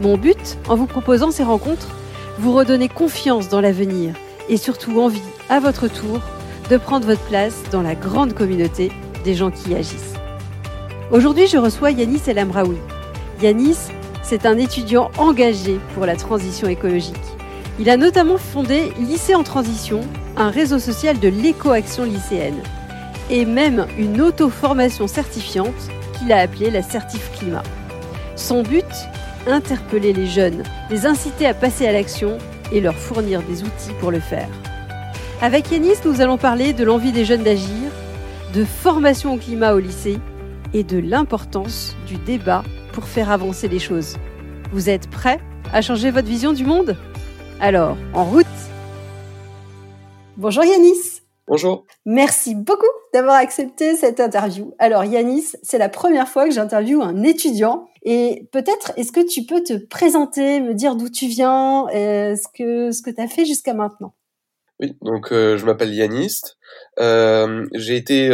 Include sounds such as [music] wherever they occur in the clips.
Mon but, en vous proposant ces rencontres, vous redonner confiance dans l'avenir et surtout envie, à votre tour, de prendre votre place dans la grande communauté des gens qui agissent. Aujourd'hui, je reçois Yanis El Amraoui. Yanis, c'est un étudiant engagé pour la transition écologique. Il a notamment fondé Lycée en transition, un réseau social de l'éco-action lycéenne, et même une auto-formation certifiante qu'il a appelée la Certif Climat. Son but interpeller les jeunes, les inciter à passer à l'action et leur fournir des outils pour le faire. Avec Yanis, nous allons parler de l'envie des jeunes d'agir, de formation au climat au lycée et de l'importance du débat pour faire avancer les choses. Vous êtes prêts à changer votre vision du monde? Alors, en route Bonjour Yanis Bonjour. Merci beaucoup d'avoir accepté cette interview. Alors Yanis, c'est la première fois que j'interviewe un étudiant et peut-être est-ce que tu peux te présenter, me dire d'où tu viens, euh, ce que ce que tu as fait jusqu'à maintenant? Oui, donc euh, je m'appelle Yanis. Euh, j'ai été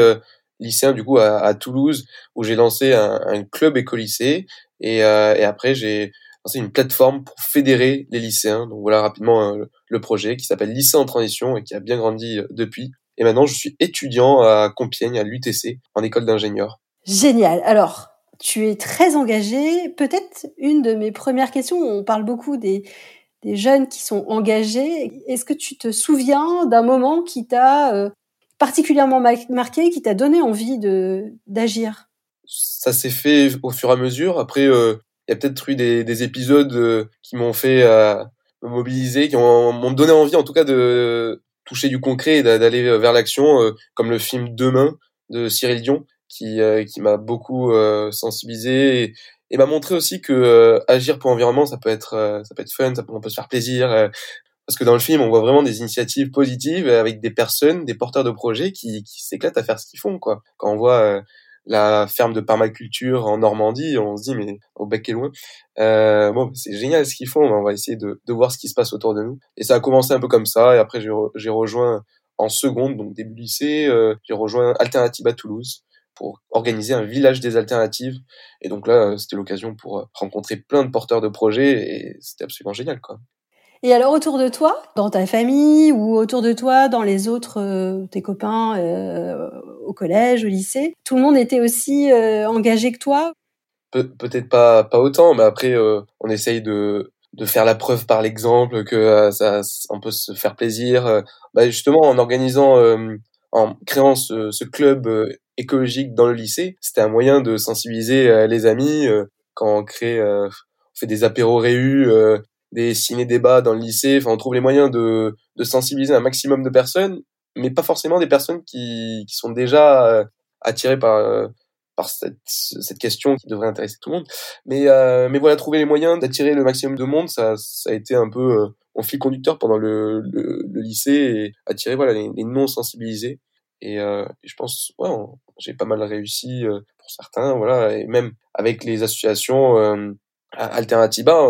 lycéen du coup à, à Toulouse où j'ai lancé un, un club éco-lycée et, et après j'ai lancé une plateforme pour fédérer les lycéens. Donc voilà rapidement le projet qui s'appelle Lycée en transition et qui a bien grandi depuis. Et maintenant, je suis étudiant à Compiègne, à l'UTC, en école d'ingénieur. Génial. Alors, tu es très engagé. Peut-être une de mes premières questions, on parle beaucoup des, jeunes qui sont engagés. Est-ce que tu te souviens d'un moment qui t'a euh, particulièrement marqué, qui t'a donné envie d'agir? Ça s'est fait au fur et à mesure. Après, euh, il y a peut-être eu des, des épisodes euh, qui m'ont fait me mobiliser, qui m'ont donné envie en tout cas de toucher du concret et d'aller vers l'action, comme le film Demain de Cyril Dion, qui, euh, qui m'a beaucoup euh, sensibilisé et, m'a montré aussi que agir pour l'environnement, ça peut être ça peut être fun, ça peut, on peut se faire plaisir. parce que dans le film, on voit vraiment des initiatives positives avec des personnes, des porteurs de projets qui, qui s'éclatent à faire ce qu'ils font. Quoi. Quand on voit la ferme de permaculture en Normandie, on se dit mais au bec est loin. Euh, bon, c'est génial ce qu'ils font, on va essayer de, de, voir ce qui se passe autour de nous. Et ça a commencé un peu comme ça, et après j'ai rejoint en seconde, donc début lycée, euh, j'ai rejoint Alternative à Toulouse pour organiser un village des alternatives. Et donc là, c'était l'occasion pour rencontrer plein de porteurs de projets, et c'était absolument génial, quoi. Et alors autour de toi, dans ta famille ou autour de toi, dans les autres, euh, tes copains euh, au collège, au lycée, tout le monde était aussi euh, engagé que toi? Peut-être pas pas autant, mais après euh, on essaye de de faire la preuve par l'exemple que ça on peut se faire plaisir. Bah, justement en organisant, en créant ce, ce club écologique dans le lycée, c'était un moyen de sensibiliser les amis quand on crée, on fait des apéros réus des ciné-débats dans le lycée. Enfin, on trouve les moyens de, de sensibiliser un maximum de personnes, mais pas forcément des personnes qui, qui sont déjà euh, attirées par, euh, par cette, cette question qui devrait intéresser tout le monde. Mais, euh, mais voilà, trouver les moyens d'attirer le maximum de monde, ça, ça a été un peu mon fil conducteur pendant le, le, le, lycée et attirer voilà, les, les non sensibilisés. Et, et, je pense, ouais, j'ai pas mal réussi pour certains, voilà, et même avec les associations Alternativa,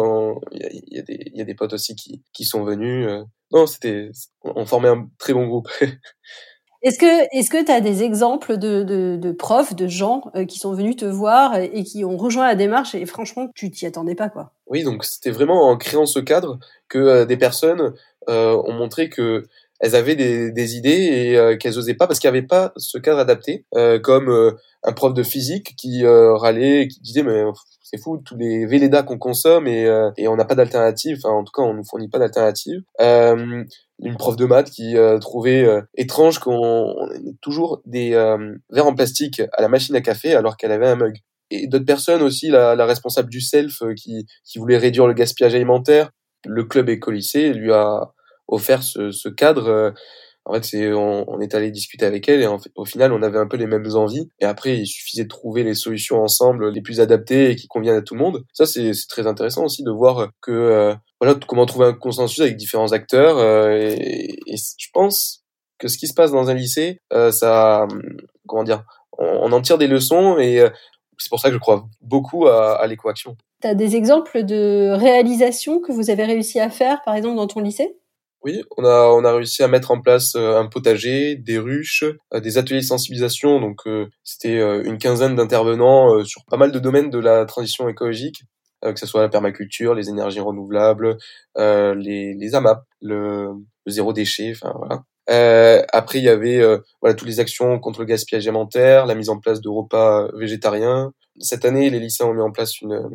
il y, y, a des potes aussi qui, qui sont venus. Euh. non, c'était, on formait un très bon groupe. [laughs] Est-ce que est-ce que tu as des exemples de, de, de, profs, de gens euh, qui sont venus te voir et qui ont rejoint la démarche et franchement tu t'y attendais pas quoi? Oui, donc c'était vraiment en créant ce cadre que euh, des personnes ont montré que elles avaient des, des idées et qu'elles osaient pas parce qu'il n'y avait pas ce cadre adapté, comme un prof de physique qui râlait, qui disait mais c'est fou tous les Véleda qu'on consomme et, euh, et on n'a pas d'alternative. Enfin, en tout cas, on nous fournit pas d'alternative. Euh, une prof de maths qui euh, trouvait euh, étrange qu'on ait toujours des verres en plastique à la machine à café alors qu'elle avait un mug. Et d'autres personnes aussi, la, la responsable du self qui, qui voulait réduire le gaspillage alimentaire. Le club écolycée lui a offert ce, ce cadre en fait, c'est on, on, est allé discuter avec elle et en fait, au final, on avait un peu les mêmes envies. Et après, il suffisait de trouver les solutions ensemble les plus adaptées et qui conviennent à tout le monde. Ça, c'est très intéressant aussi de voir que euh, voilà comment trouver un consensus avec différents acteurs. Euh, et, je pense que ce qui se passe dans un lycée, euh, ça, comment dire, on, on, en tire des leçons et euh, c'est pour ça que je crois beaucoup à, à l'écoaction. Tu as des exemples de réalisations que vous avez réussi à faire, par exemple, dans ton lycée? Oui, on a on a réussi à mettre en place euh, un potager, des ruches, euh, des ateliers de sensibilisation. Donc euh, c'était une quinzaine d'intervenants sur pas mal de domaines de la transition écologique, que ce soit la permaculture, les énergies renouvelables, les les AMAP, le, le zéro déchet, enfin voilà. Euh, après, il y avait euh, voilà toutes les actions contre le gaspillage alimentaire, la mise en place de repas végétariens. Cette année, les lycéens ont mis en place une,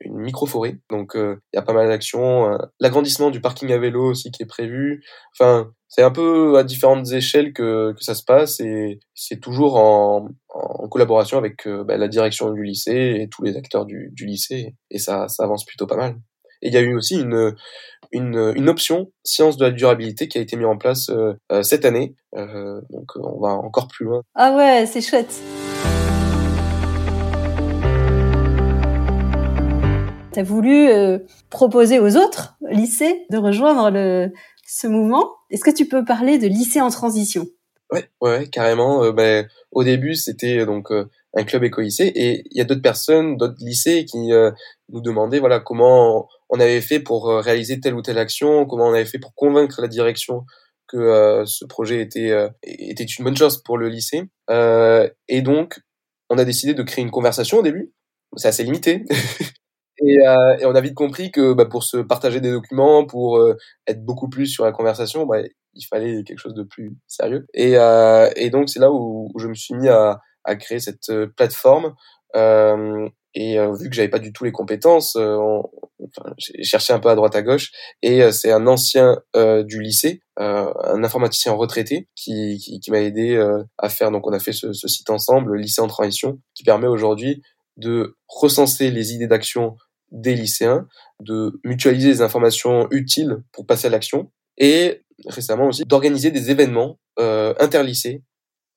une micro-forêt. Donc euh, il y a pas mal d'actions. Euh, l'agrandissement du parking à vélo aussi qui est prévu. Enfin, c'est un peu à différentes échelles que, que ça se passe et c'est toujours en, en collaboration avec euh, bah, la direction du lycée et tous les acteurs du, du lycée et ça, ça avance plutôt pas mal. Et il y a eu aussi une, une, une option sciences de la durabilité qui a été mise en place cette année. donc on va encore plus loin. Ah ouais, c'est chouette. Voulu euh, proposer aux autres lycées de rejoindre ce mouvement. Est-ce que tu peux parler de lycée en transition? Ouais, ouais, carrément. Euh, ben, au début, c'était euh, donc un club éco-lycée et il y a d'autres personnes, d'autres lycées qui nous demandaient voilà comment on avait fait pour réaliser telle ou telle action, comment on avait fait pour convaincre la direction que ce projet était était une bonne chose pour le lycée. et donc, on a décidé de créer une conversation au début. C'est assez limité. [laughs] Et, euh, et, on a vite compris que bah, pour se partager des documents, pour euh, être beaucoup plus sur la conversation, bah, il fallait quelque chose de plus sérieux. Et, euh, et donc c'est là où, où, je me suis mis à, à créer cette euh, plateforme. Euh, et vu que j'avais pas du tout les compétences, enfin, j'ai cherché un peu à droite à gauche. Et c'est un ancien du lycée, un informaticien retraité, qui, qui, qui m'a aidé à faire. Donc on a fait ce, ce site ensemble, lycée en transition, qui permet aujourd'hui de recenser les idées d'action des lycéens, de mutualiser les informations utiles pour passer à l'action, et récemment aussi d'organiser des événements euh, interlycées,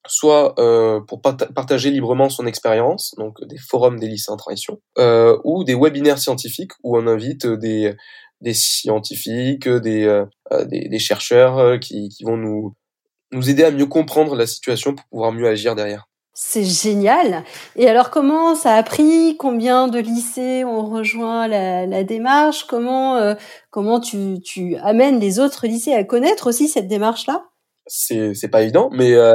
soit euh, pour partager librement son expérience, donc des forums des lycées en transition, euh, ou des webinaires scientifiques où on invite des, des scientifiques, des, euh, des, des, chercheurs euh, qui, qui vont nous, nous aider à mieux comprendre la situation pour pouvoir mieux agir derrière. C'est génial. Et alors, comment ça a pris? Combien de lycées ont rejoint la, la démarche? Comment euh, comment tu, tu amènes les autres lycées à connaître aussi cette démarche-là? C'est c'est pas évident, mais euh,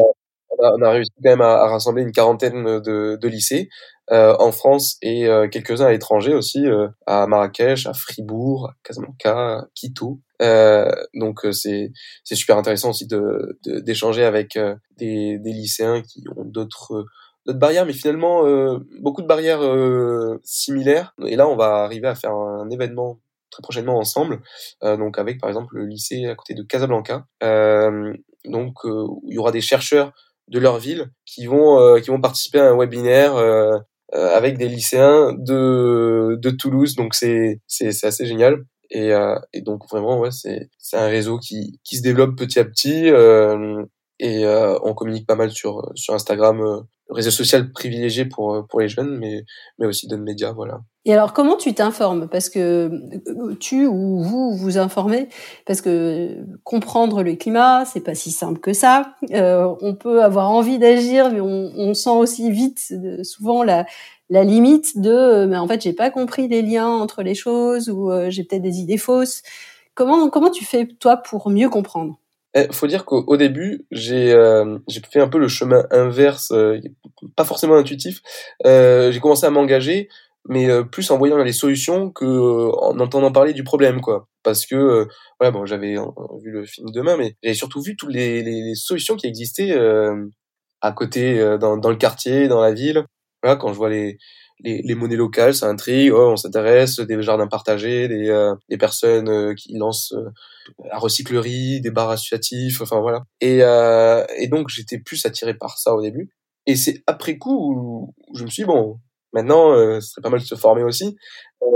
on, a, on, a, réussi quand même à, rassembler une quarantaine de, de lycées euh, en France et euh, quelques-uns à l'étranger aussi, euh, à Marrakech, à Fribourg, à Casablanca, à Quito. Euh, donc c'est c'est super intéressant aussi de d'échanger avec des, des lycéens qui ont d'autres d'autres barrières, mais finalement beaucoup de barrières similaires. Et là, on va arriver à faire un, événement très prochainement ensemble, donc avec par exemple le lycée à côté de Casablanca. donc il y aura des chercheurs de leur ville qui vont qui vont participer à un webinaire euh, avec des lycéens de, de Toulouse. Donc c'est, c'est assez génial. Et, euh, et donc vraiment, c'est, un réseau qui, se développe petit à petit. Euh, et euh, on communique pas mal sur, Instagram, réseau social privilégié pour, pour les jeunes, mais, mais aussi d'autres médias, voilà. Et alors, comment tu t'informes? Parce que euh, tu ou vous vous informez, parce que comprendre le climat, c'est pas si simple que ça. Euh, on peut avoir envie d'agir, mais on, sent aussi vite, souvent la, la limite de, mais en fait, j'ai pas compris les liens entre les choses ou euh, j'ai peut-être des idées fausses. Comment comment tu fais toi pour mieux comprendre? Eh, faut dire qu'au début, j'ai euh, j'ai fait un peu le chemin inverse, euh, pas forcément intuitif. Euh, j'ai commencé à m'engager, mais plus en voyant les solutions que en entendant parler du problème, quoi. Parce que voilà, bon, j'avais vu le film demain, mais j'ai surtout vu toutes les, les, les, solutions qui existaient à côté, dans, dans le quartier, dans la ville. Voilà, quand je vois les les, les monnaies locales, ça intrigue. Oh, on s'intéresse, des jardins partagés, des, euh, des personnes euh, qui lancent euh, la recyclerie, des bars associatifs, enfin voilà. Et, et donc j'étais plus attiré par ça au début. Et c'est après coup où je me suis dit, bon, maintenant, ce serait pas mal de se former aussi.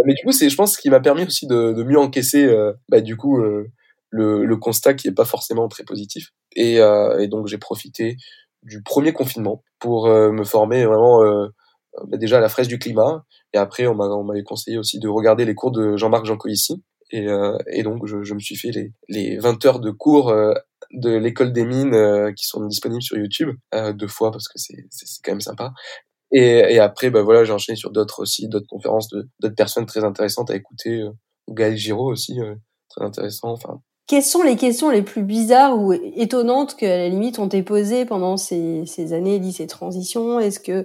mais du coup, c'est, je pense, ce qui m'a permis aussi de, de mieux encaisser, bah, du coup, le, le constat qui est pas forcément très positif. Et, et donc j'ai profité du premier confinement pour me former vraiment bah, déjà la fraise du climat. Et après, on m'avait conseillé aussi de regarder les cours de Jean-Marc Jancovici. Et, euh, et donc, je, je, me suis fait les, les 20 heures de cours euh, de l'école des mines euh, qui sont disponibles sur YouTube euh, deux fois parce que c'est quand même sympa. Et, et après, bah voilà, j'ai enchaîné sur d'autres aussi, d'autres conférences d'autres personnes très intéressantes à écouter. Gaël Giraud aussi, très intéressant. Enfin, quelles sont les questions les plus bizarres ou étonnantes que, à la limite, on t'ait posées pendant ces, ces années lycée transition Est-ce que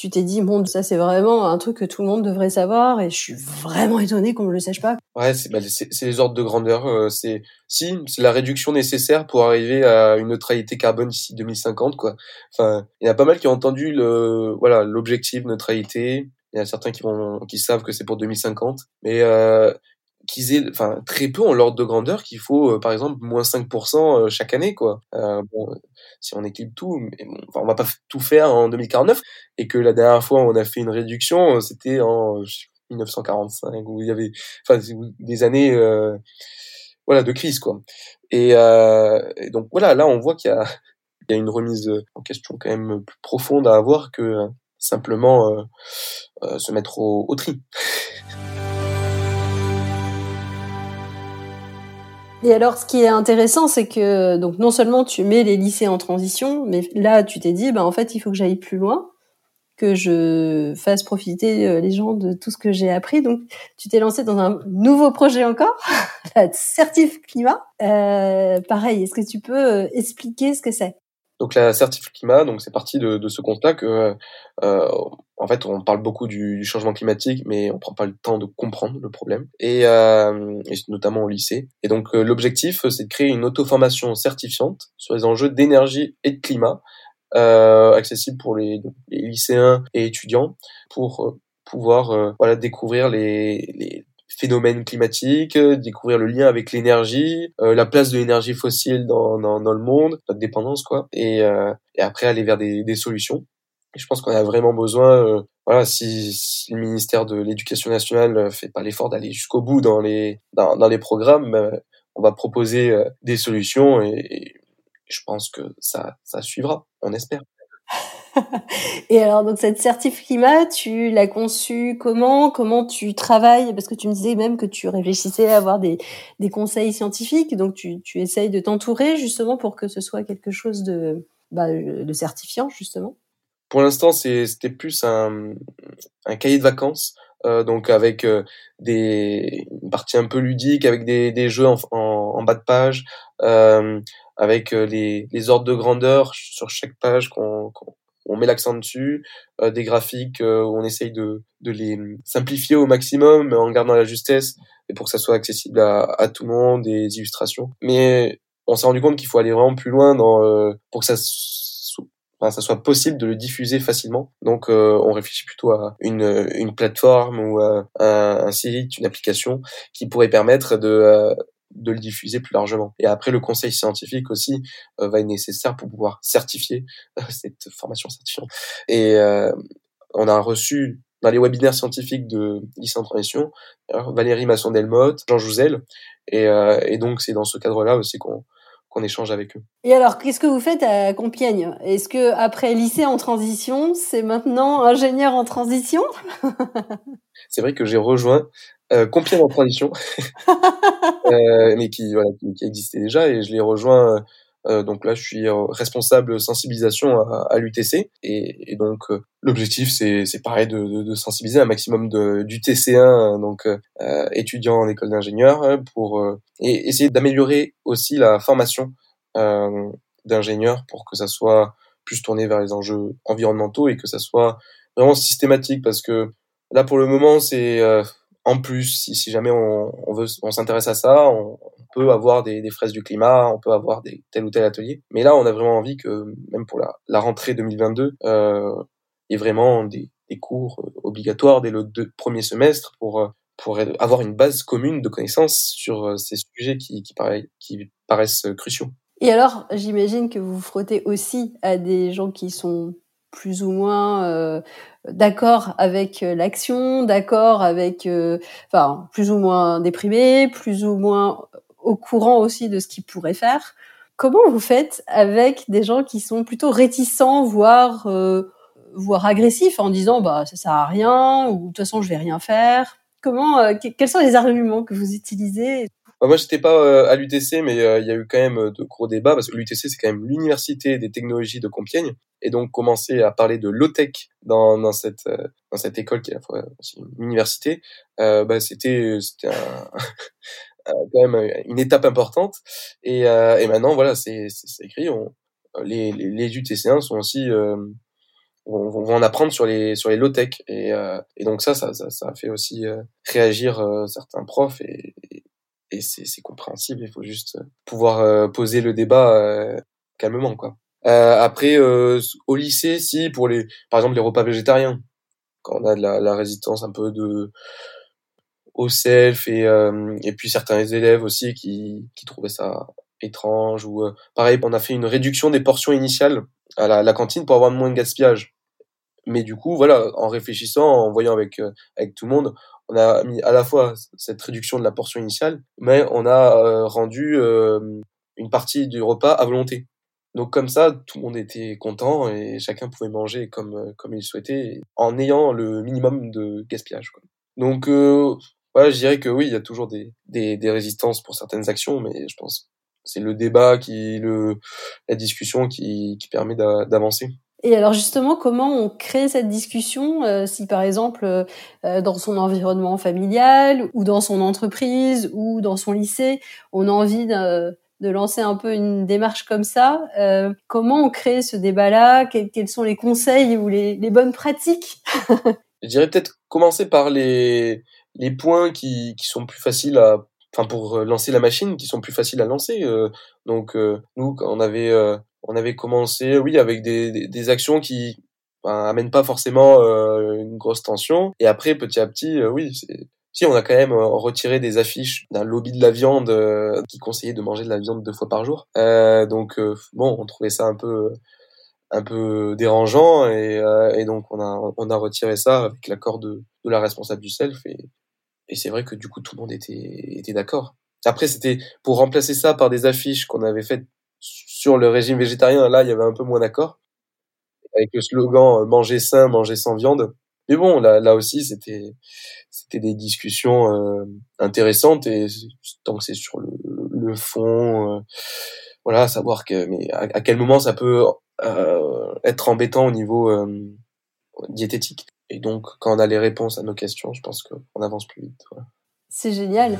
tu t'es dit bon ça c'est vraiment un truc que tout le monde devrait savoir et je suis vraiment étonné qu'on ne le sache pas. Ouais, c'est bah, les ordres de grandeur. Euh, c'est si c'est la réduction nécessaire pour arriver à une neutralité carbone d'ici 2050 quoi. Enfin, il y a pas mal qui ont entendu le voilà l'objectif neutralité. Il y a certains qui vont qui savent que c'est pour 2050, mais euh, qu'ils aient, enfin, très peu en l'ordre de grandeur qu'il faut, euh, par exemple, moins 5% euh, chaque année, quoi. Euh, bon, si on équilibre tout, mais bon, on va pas tout faire en 2049, et que la dernière fois on a fait une réduction, c'était en 1945, où il y avait, enfin, des années, voilà, de crise, quoi. Et, et, donc voilà, là, on voit qu'il y a, [laughs] il y a une remise en question quand même plus profonde à avoir que simplement se mettre au, au tri. Et alors, ce qui est intéressant, c'est que donc non seulement tu mets les lycées en transition, mais là, tu t'es dit, bah en fait, il faut que j'aille plus loin, que je fasse profiter euh, les gens de tout ce que j'ai appris. Donc, tu t'es lancé dans un nouveau projet encore, [laughs] la Certif Climat. Euh, pareil, est-ce que tu peux euh, expliquer ce que c'est? Donc la certif climat, donc c'est parti de, de, ce constat que euh, en fait on parle beaucoup du, changement climatique, mais on prend pas le temps de comprendre le problème, et, euh, notamment au lycée. Et donc euh, l'objectif c'est de créer une auto-formation certifiante sur les enjeux d'énergie et de climat, euh, accessible pour les, les, lycéens et étudiants, pour euh, pouvoir voilà découvrir les, les phénomènes climatiques, euh, découvrir le lien avec l'énergie, euh, la place de l'énergie fossile dans, dans, dans, le monde, notre dépendance quoi, et, euh, et après aller vers des, des solutions. Je pense qu'on a vraiment besoin, voilà, si, si, le ministère de l'Éducation nationale fait pas l'effort d'aller jusqu'au bout dans les dans, les programmes, on va proposer des solutions et, et je pense que ça ça suivra, on espère. [laughs] Et alors, donc, cette certif climat, tu l'as conçue comment? Comment tu travailles? Parce que tu me disais même que tu réfléchissais à avoir des, des conseils scientifiques. Donc, tu, tu essayes de t'entourer justement pour que ce soit quelque chose de, bah, de certifiant, justement. Pour l'instant, c'était plus un, un cahier de vacances. Euh, donc avec euh, des une partie un peu ludique avec des, des jeux en, en, bas de page euh, avec euh, les, les ordres de grandeur sur chaque page qu'on on met l'accent dessus, euh, des graphiques euh, on essaye de, de les simplifier au maximum en gardant la justesse et pour que ça soit accessible à, à tout le monde, des illustrations. Mais on s'est rendu compte qu'il faut aller vraiment plus loin dans, euh, pour que ça, enfin, ça soit possible de le diffuser facilement. Donc on réfléchit plutôt à une, une plateforme ou à un, un site, une application qui pourrait permettre de de le diffuser plus largement. Et après, le conseil scientifique aussi euh, va être nécessaire pour pouvoir certifier euh, [laughs] cette formation certifiante. Et euh, on a reçu dans les webinaires scientifiques de lycée en transition Valérie Masson-Delmotte, Jean Jouzel, et, et donc c'est dans ce cadre-là aussi qu'on qu'on échange avec eux. Et alors, qu'est-ce que vous faites à Compiègne? Est-ce que après lycée en transition, c'est maintenant ingénieur en transition? [laughs] C'est vrai que j'ai rejoint euh, Compiègne en transition, [laughs] euh, mais qui, voilà, qui, existait déjà, et je l'ai rejoint. Euh, donc là, je suis responsable sensibilisation à, à l'UTC, et, et, donc euh, l'objectif, c'est, c'est pareil de, de, de, sensibiliser un maximum de, du TC1, donc euh, étudiants en école d'ingénieur, pour et essayer d'améliorer aussi la formation d'ingénieurs pour que ça soit plus tourné vers les enjeux environnementaux et que ça soit vraiment systématique, parce que là, pour le moment, c'est en plus, si, jamais on, s'intéresse à ça, on, peut avoir des, fraises du climat, on peut avoir des tel ou tel atelier. Mais là, on a vraiment envie que, même pour la, rentrée 2022, euh, il y ait vraiment des, cours euh, obligatoires dès le premier semestre pour euh, avoir une base commune de connaissances sur euh, ces sujets qui, qui, qui paraissent cruciaux. Et alors, j'imagine que vous vous frottez aussi à des gens qui sont plus ou moins euh, d'accord avec euh, l'action, d'accord avec, euh, enfin, plus ou moins déprimé, plus ou moins au courant aussi de ce qu'ils pourraient faire. Comment vous faites avec des gens qui sont plutôt réticents, voire euh, voire agressifs, en disant bah ça sert à rien ou de toute façon je vais rien faire? Comment euh, quels sont les arguments que vous utilisez? Bah, moi, j'étais pas euh, à l'UTC, mais il y a eu quand même de gros débats parce que l'UTC, c'est quand même l'université des technologies de Compiègne, et donc commencer à parler de low-tech dans, dans cette dans cette école qui est à la fois aussi une université, bah, c'était un [laughs] Euh, quand même euh, une étape importante. Et, euh, et maintenant, voilà, c'est écrit. On, les, les, les UTC1 sont aussi vont, vont, en apprendre sur les sur les low tech et, et donc ça ça, ça ça fait aussi réagir certains profs et, c'est compréhensible il faut juste pouvoir poser le débat calmement quoi. Après au lycée si pour les par exemple les repas végétariens quand on a de la, la résistance un peu de au self et, euh, et puis certains élèves aussi qui, qui trouvaient ça étrange ou euh, pareil on a fait une réduction des portions initiales à la, la, cantine pour avoir moins de gaspillage. Mais du coup voilà en réfléchissant en voyant avec euh, avec tout le monde on a mis à la fois cette réduction de la portion initiale mais on a rendu une partie du repas à volonté donc comme ça tout le monde était content et chacun pouvait manger comme comme il souhaitait en ayant le minimum de gaspillage quoi. donc Ouais, je dirais que oui, il y a toujours des, des, des résistances pour certaines actions, mais je pense c'est le débat qui, le, la discussion qui, qui permet d'avancer. Et alors justement, comment on crée cette discussion euh, si par exemple euh, euh, dans son environnement familial ou dans son entreprise ou dans son lycée, on a envie de, de lancer un peu une démarche comme ça Comment on crée ce débat-là? Quels, quels, sont les conseils ou les, les bonnes pratiques? Je dirais peut-être commencer par les les points qui, qui sont plus faciles à enfin pour euh, lancer la machine qui sont plus faciles à lancer euh, donc euh, nous on avait on avait commencé oui avec des, des, actions qui ben, amènent pas forcément une grosse tension et après petit à petit oui si on a quand même retiré des affiches d'un lobby de la viande qui conseillait de manger de la viande deux fois par jour donc bon on trouvait ça un peu un peu dérangeant et, et donc on a on a retiré ça avec l'accord de, de la responsable du self et et c'est vrai que du coup, tout le monde était, était d'accord. Après, c'était pour remplacer ça par des affiches qu'on avait faites sur le régime végétarien. Là, il y avait un peu moins d'accord. Avec le slogan euh, manger sain, manger sans viande. Mais bon, là, aussi, c'était, c'était des discussions euh, intéressantes et tant que c'est sur le, fond, euh, voilà, savoir que, mais à, quel moment ça peut être embêtant au niveau diététique. Et donc, quand on a les réponses à nos questions, je pense qu'on avance plus vite. C'est génial.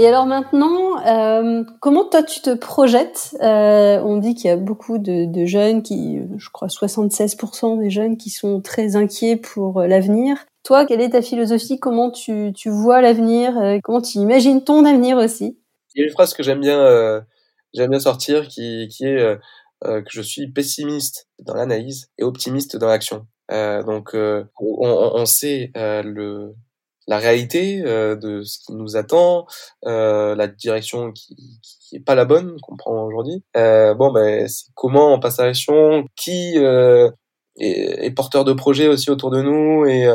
Et alors maintenant, euh, comment toi tu te projettes? Euh, On dit qu'il y a beaucoup de, jeunes qui, je crois 76% des jeunes qui sont très inquiets pour l'avenir. Toi, quelle est ta philosophie? Comment tu, tu vois l'avenir? Euh, Comment tu imagines ton avenir aussi? Il y a une phrase que j'aime bien, euh, bien sortir qui, qui est euh, euh, que je suis pessimiste dans l'analyse et optimiste dans l'action. Euh, donc, euh, on, on, sait le, la réalité de ce qui nous attend, la direction qui, qui est pas la bonne qu'on prend aujourd'hui. bon, ben, c'est comment on passe à l'action, qui est, est, porteur de projet aussi autour de nous et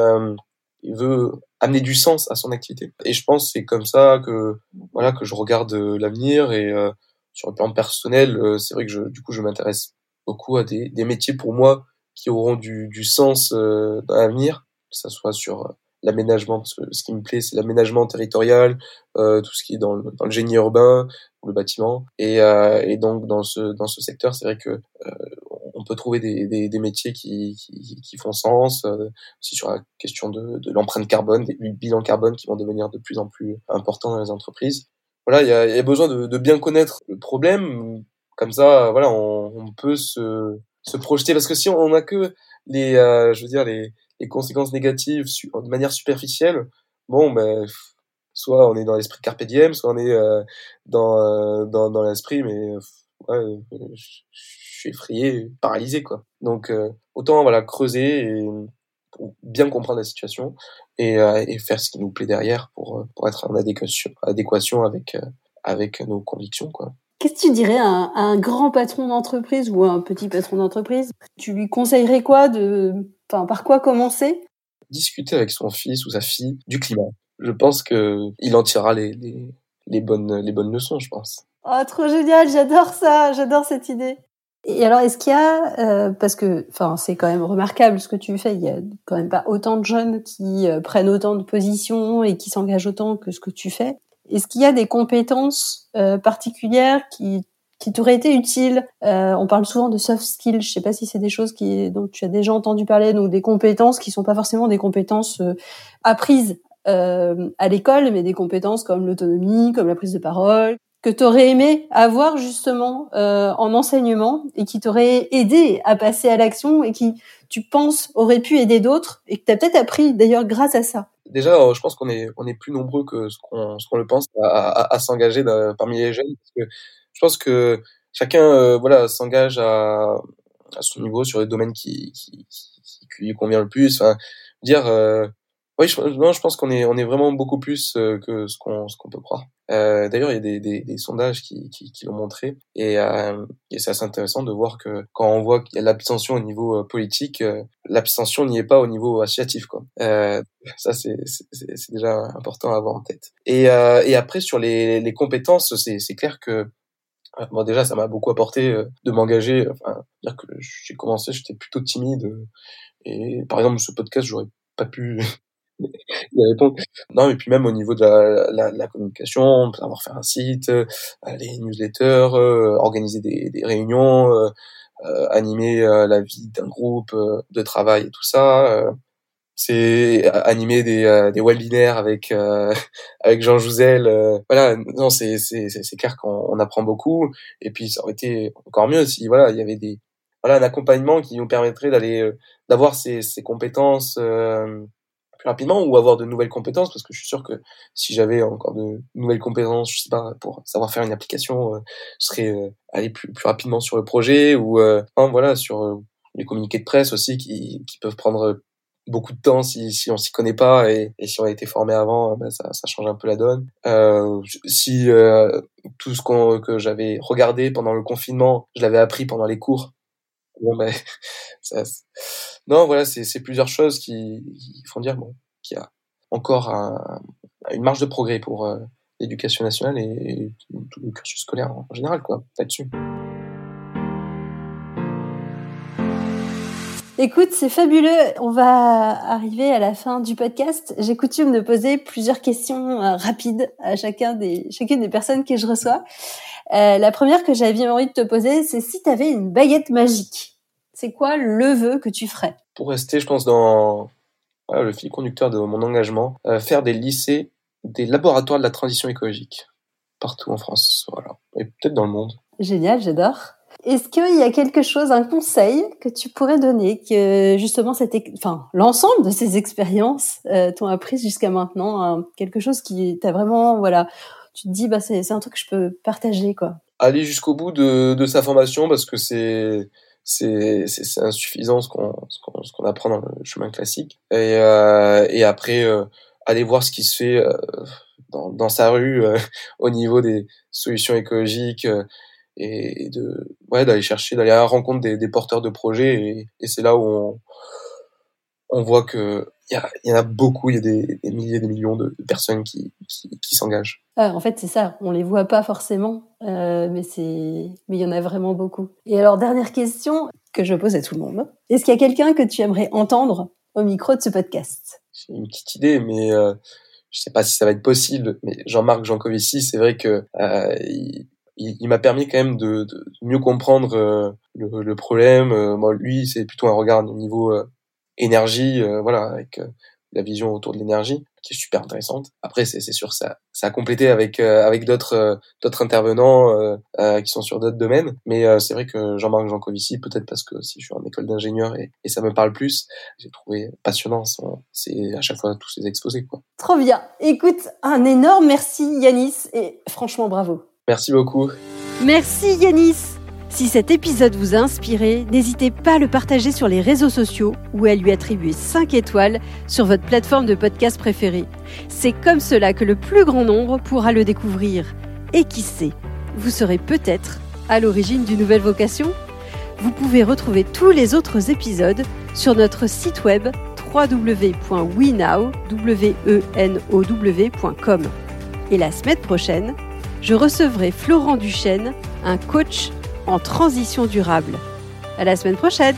il veut amener du sens à son activité. Et je pense c'est comme ça que voilà que je regarde l'avenir et sur le plan personnel, euh, c'est vrai que je, du coup, je m'intéresse beaucoup à des, des, métiers pour moi qui auront du, du sens euh, dans l'avenir, que ça soit sur euh, l'aménagement, parce que ce qui me plaît, c'est l'aménagement territorial, euh, tout ce qui est dans le, dans le génie urbain, le bâtiment, et, euh, et donc dans ce dans ce secteur, c'est vrai que euh, on peut trouver des, des, des métiers qui, qui, qui, font sens, aussi sur la question de, de l'empreinte carbone, des bilans carbone qui vont devenir de plus en plus importants dans les entreprises. Voilà, il y a, y a, besoin de, de, bien connaître le problème. Comme ça, voilà, on, on peut se, se projeter. Parce que si on n'a que les, euh, je veux dire, les, les conséquences négatives de manière superficielle, bon, ben, soit on est dans l'esprit carpe diem, soit on est euh, dans, euh, dans, dans l'esprit, mais ouais, je suis effrayé, paralysé, quoi. Donc, autant, voilà, creuser et pour bien comprendre la situation et, euh, et, faire ce qui nous plaît derrière pour, euh, pour être en adéquation, adéquation avec, euh, avec nos convictions. Quoi. Qu'est-ce que tu dirais à un, un grand patron d'entreprise ou à un petit patron d'entreprise? Tu lui conseillerais quoi de, enfin, par quoi commencer? Discuter avec son fils ou sa fille du climat. je pense que il en tirera les, les, les bonnes les bonnes leçons, je pense. Oh, trop génial, j'adore ça, j'adore cette idée. Et alors, est-ce qu'il y a, euh, parce que, enfin, c'est quand même remarquable ce que tu fais. Il y a quand même pas autant de jeunes qui euh, prennent autant de positions et qui s'engagent autant que ce que tu fais. Est-ce qu'il y a des compétences euh, particulières qui qui t'auraient été utiles? On parle souvent de soft skills. Je sais pas si c'est des choses qui dont tu as déjà entendu parler, donc des compétences qui sont pas forcément des compétences apprises à l'école, mais des compétences comme l'autonomie, comme la prise de parole, que tu aurais aimé avoir justement euh, en enseignement et qui t'aurait aidé à passer à l'action et qui, tu penses, aurait pu aider d'autres et que tu as peut-être appris d'ailleurs grâce à ça? Déjà, euh, je pense qu'on est, on est plus nombreux que ce qu'on, ce le pense à, s'engager parmi les jeunes. Je pense que chacun euh, voilà, s'engage à, à son niveau sur les domaines qui lui convient le plus. Enfin, dire oui, je, non, je pense qu'on est, on est vraiment beaucoup plus que ce qu'on, ce qu'on peut croire. Euh, D'ailleurs, il y a des, des, des sondages qui, qui, qui l'ont montré, et, euh, et c'est assez intéressant de voir que quand on voit qu'il y a l'abstention au niveau euh, politique, euh, l'abstention n'y est pas au niveau associatif. Quoi. Euh, [laughs] ça, c'est déjà important à avoir en tête. Et, et après, sur les, les compétences, c'est clair que Bon, déjà, ça m'a beaucoup apporté de m'engager. Enfin, dire que j'ai commencé, j'étais plutôt timide. Et par exemple, ce podcast, j'aurais pas pu Non, et puis même au niveau de la, la, la communication, avoir fait un site, euh, les newsletters, euh, organiser des, des réunions, euh, euh animer la vie d'un groupe de travail et tout ça. c'est animer des, des webinaires avec [laughs] avec Jean Jouzel. voilà, non, c'est c'est c'est clair qu'on apprend beaucoup. Et puis ça aurait été encore mieux si voilà il y avait des voilà un accompagnement qui nous permettrait d'aller d'avoir ces, ces compétences rapidement ou avoir de nouvelles compétences parce que je suis sûr que si j'avais encore de nouvelles compétences, je sais pas, pour savoir faire une application, euh, je serais euh, allé plus, rapidement sur le projet ou euh, voilà sur euh, les communiqués de presse aussi qui, qui peuvent prendre beaucoup de temps si, si on s'y connaît pas et, si on a été formé avant, ben ça, change un peu la donne. Euh, si tout ce que j'avais regardé pendant le confinement, je l'avais appris pendant les cours, [laughs] ça, non, voilà, c'est plusieurs choses qui, font dire bon, qu'il y a encore un, une marge de progrès pour euh, l'éducation nationale et, tout le cursus scolaire en général, quoi, là-dessus. Écoute, c'est fabuleux. On va arriver à la fin du podcast. J'ai coutume de poser plusieurs questions euh, rapides à chacun des, chacune des personnes que je reçois. Euh, la première que j'avais envie de te poser, c'est si tu avais une baguette magique c'est quoi le vœu que tu ferais? Pour rester, je pense, dans le fil conducteur de mon engagement, euh, faire des lycées, des laboratoires de la transition écologique, partout en France, voilà, et peut-être dans le monde. Génial, j'adore. Est-ce qu'il y a quelque chose, un conseil que tu pourrais donner, que justement, cette, enfin, l'ensemble de ces expériences euh, t'ont appris jusqu'à maintenant, hein, quelque chose qui t'a vraiment, voilà, tu te dis, bah, c'est un truc que je peux partager, quoi? Aller jusqu'au bout de, de sa formation parce que c'est c'est insuffisant ce qu'on apprend dans le chemin classique et euh, et après euh, aller voir ce qui se fait euh, dans dans sa rue euh, [laughs] au niveau des solutions écologiques et, de ouais d'aller chercher d'aller à la rencontre des, des porteurs de projets et, et c'est là où on on voit que il y, y, en a beaucoup, il y a des, des milliers, des millions de, personnes qui, qui, qui s'engagent. Ah, en fait, c'est ça. On les voit pas forcément, euh, mais c'est, mais il y en a vraiment beaucoup. Et alors, dernière question que je pose à tout le monde. Est-ce qu'il y a quelqu'un que tu aimerais entendre au micro de ce podcast? J'ai une petite idée, mais euh, je sais pas si ça va être possible. Mais Jean-Marc Jancovici, c'est vrai que euh, il, il, m'a permis quand même de, de mieux comprendre euh, le, le, problème. Euh, moi, lui, c'est plutôt un regard au niveau énergie, euh, voilà, avec euh, la vision autour de l'énergie qui est super intéressante. Après, c'est sûr, ça, ça a complété avec euh, avec d'autres d'autres intervenants qui sont sur d'autres domaines. Mais c'est vrai que Jean-Marc Jancovici, peut-être parce que si je suis en école d'ingénieur et, et, ça me parle plus, j'ai trouvé passionnant. C'est à chaque fois tous ces exposés, quoi. Trop bien. Écoute, un énorme merci Yanis et franchement bravo. Merci beaucoup. Merci Yanis. Si cet épisode vous a inspiré, n'hésitez pas à le partager sur les réseaux sociaux ou à lui attribuer 5 étoiles sur votre plateforme de podcast préférée. C'est comme cela que le plus grand nombre pourra le découvrir. Et qui sait, vous serez peut-être à l'origine d'une nouvelle vocation? Vous pouvez retrouver tous les autres épisodes sur notre site web www.wenow.com. Et la semaine prochaine, je recevrai Florent Duchesne, un coach en transition durable. À la semaine prochaine!